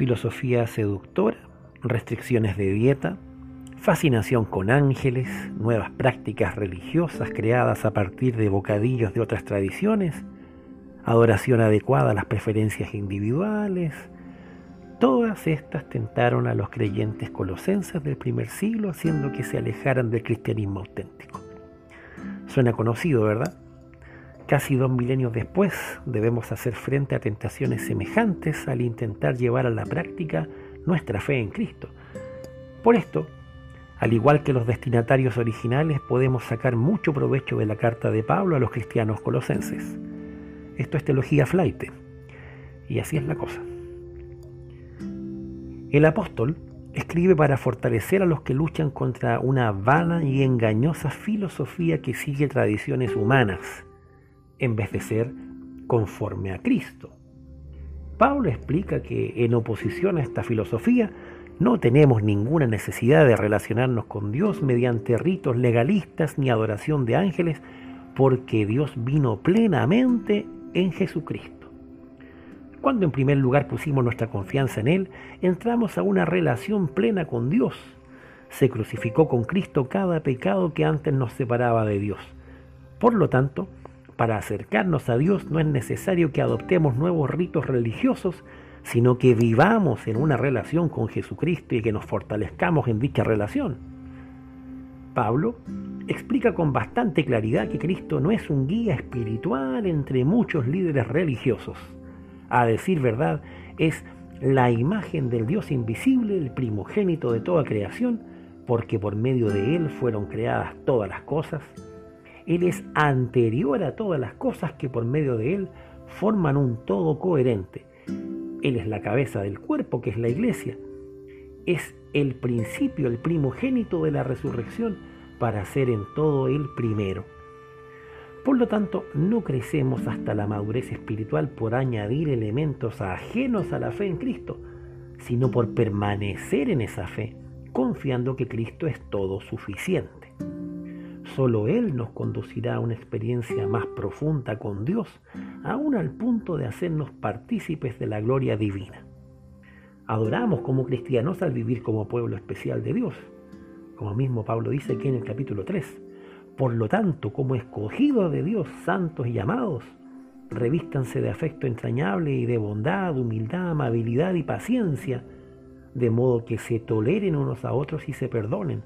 filosofía seductora, restricciones de dieta, fascinación con ángeles, nuevas prácticas religiosas creadas a partir de bocadillos de otras tradiciones, adoración adecuada a las preferencias individuales, todas estas tentaron a los creyentes colosenses del primer siglo haciendo que se alejaran del cristianismo auténtico. Suena conocido, ¿verdad? Casi dos milenios después debemos hacer frente a tentaciones semejantes al intentar llevar a la práctica nuestra fe en Cristo. Por esto, al igual que los destinatarios originales, podemos sacar mucho provecho de la carta de Pablo a los cristianos colosenses. Esto es teología flight. Y así es la cosa. El apóstol escribe para fortalecer a los que luchan contra una vana y engañosa filosofía que sigue tradiciones humanas, en vez de ser conforme a Cristo. Pablo explica que en oposición a esta filosofía, no tenemos ninguna necesidad de relacionarnos con Dios mediante ritos legalistas ni adoración de ángeles, porque Dios vino plenamente en Jesucristo. Cuando en primer lugar pusimos nuestra confianza en Él, entramos a una relación plena con Dios. Se crucificó con Cristo cada pecado que antes nos separaba de Dios. Por lo tanto, para acercarnos a Dios no es necesario que adoptemos nuevos ritos religiosos, sino que vivamos en una relación con Jesucristo y que nos fortalezcamos en dicha relación. Pablo explica con bastante claridad que Cristo no es un guía espiritual entre muchos líderes religiosos. A decir verdad, es la imagen del Dios invisible, el primogénito de toda creación, porque por medio de Él fueron creadas todas las cosas. Él es anterior a todas las cosas que por medio de Él forman un todo coherente. Él es la cabeza del cuerpo, que es la iglesia. Es el principio, el primogénito de la resurrección, para ser en todo el primero. Por lo tanto, no crecemos hasta la madurez espiritual por añadir elementos ajenos a la fe en Cristo, sino por permanecer en esa fe, confiando que Cristo es todo suficiente. Solo Él nos conducirá a una experiencia más profunda con Dios, aún al punto de hacernos partícipes de la gloria divina. Adoramos como cristianos al vivir como pueblo especial de Dios, como mismo Pablo dice aquí en el capítulo 3. Por lo tanto, como escogidos de Dios, santos y amados, revístanse de afecto entrañable y de bondad, humildad, amabilidad y paciencia, de modo que se toleren unos a otros y se perdonen.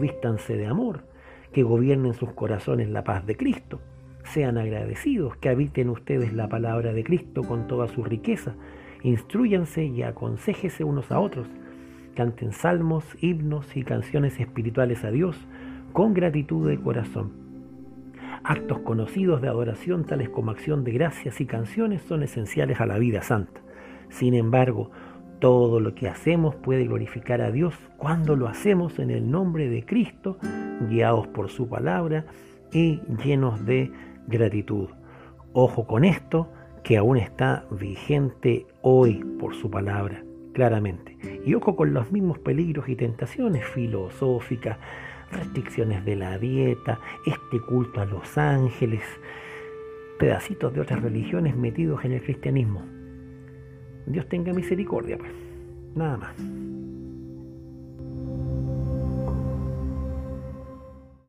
Vístanse de amor que gobiernen sus corazones la paz de Cristo. Sean agradecidos, que habiten ustedes la palabra de Cristo con toda su riqueza. Instruyanse y aconséjese unos a otros. Canten salmos, himnos y canciones espirituales a Dios con gratitud de corazón. Actos conocidos de adoración tales como acción de gracias y canciones son esenciales a la vida santa. Sin embargo, todo lo que hacemos puede glorificar a Dios cuando lo hacemos en el nombre de Cristo, guiados por su palabra y llenos de gratitud. Ojo con esto, que aún está vigente hoy por su palabra, claramente. Y ojo con los mismos peligros y tentaciones filosóficas, restricciones de la dieta, este culto a los ángeles, pedacitos de otras religiones metidos en el cristianismo. Dios tenga misericordia, pues. Nada más.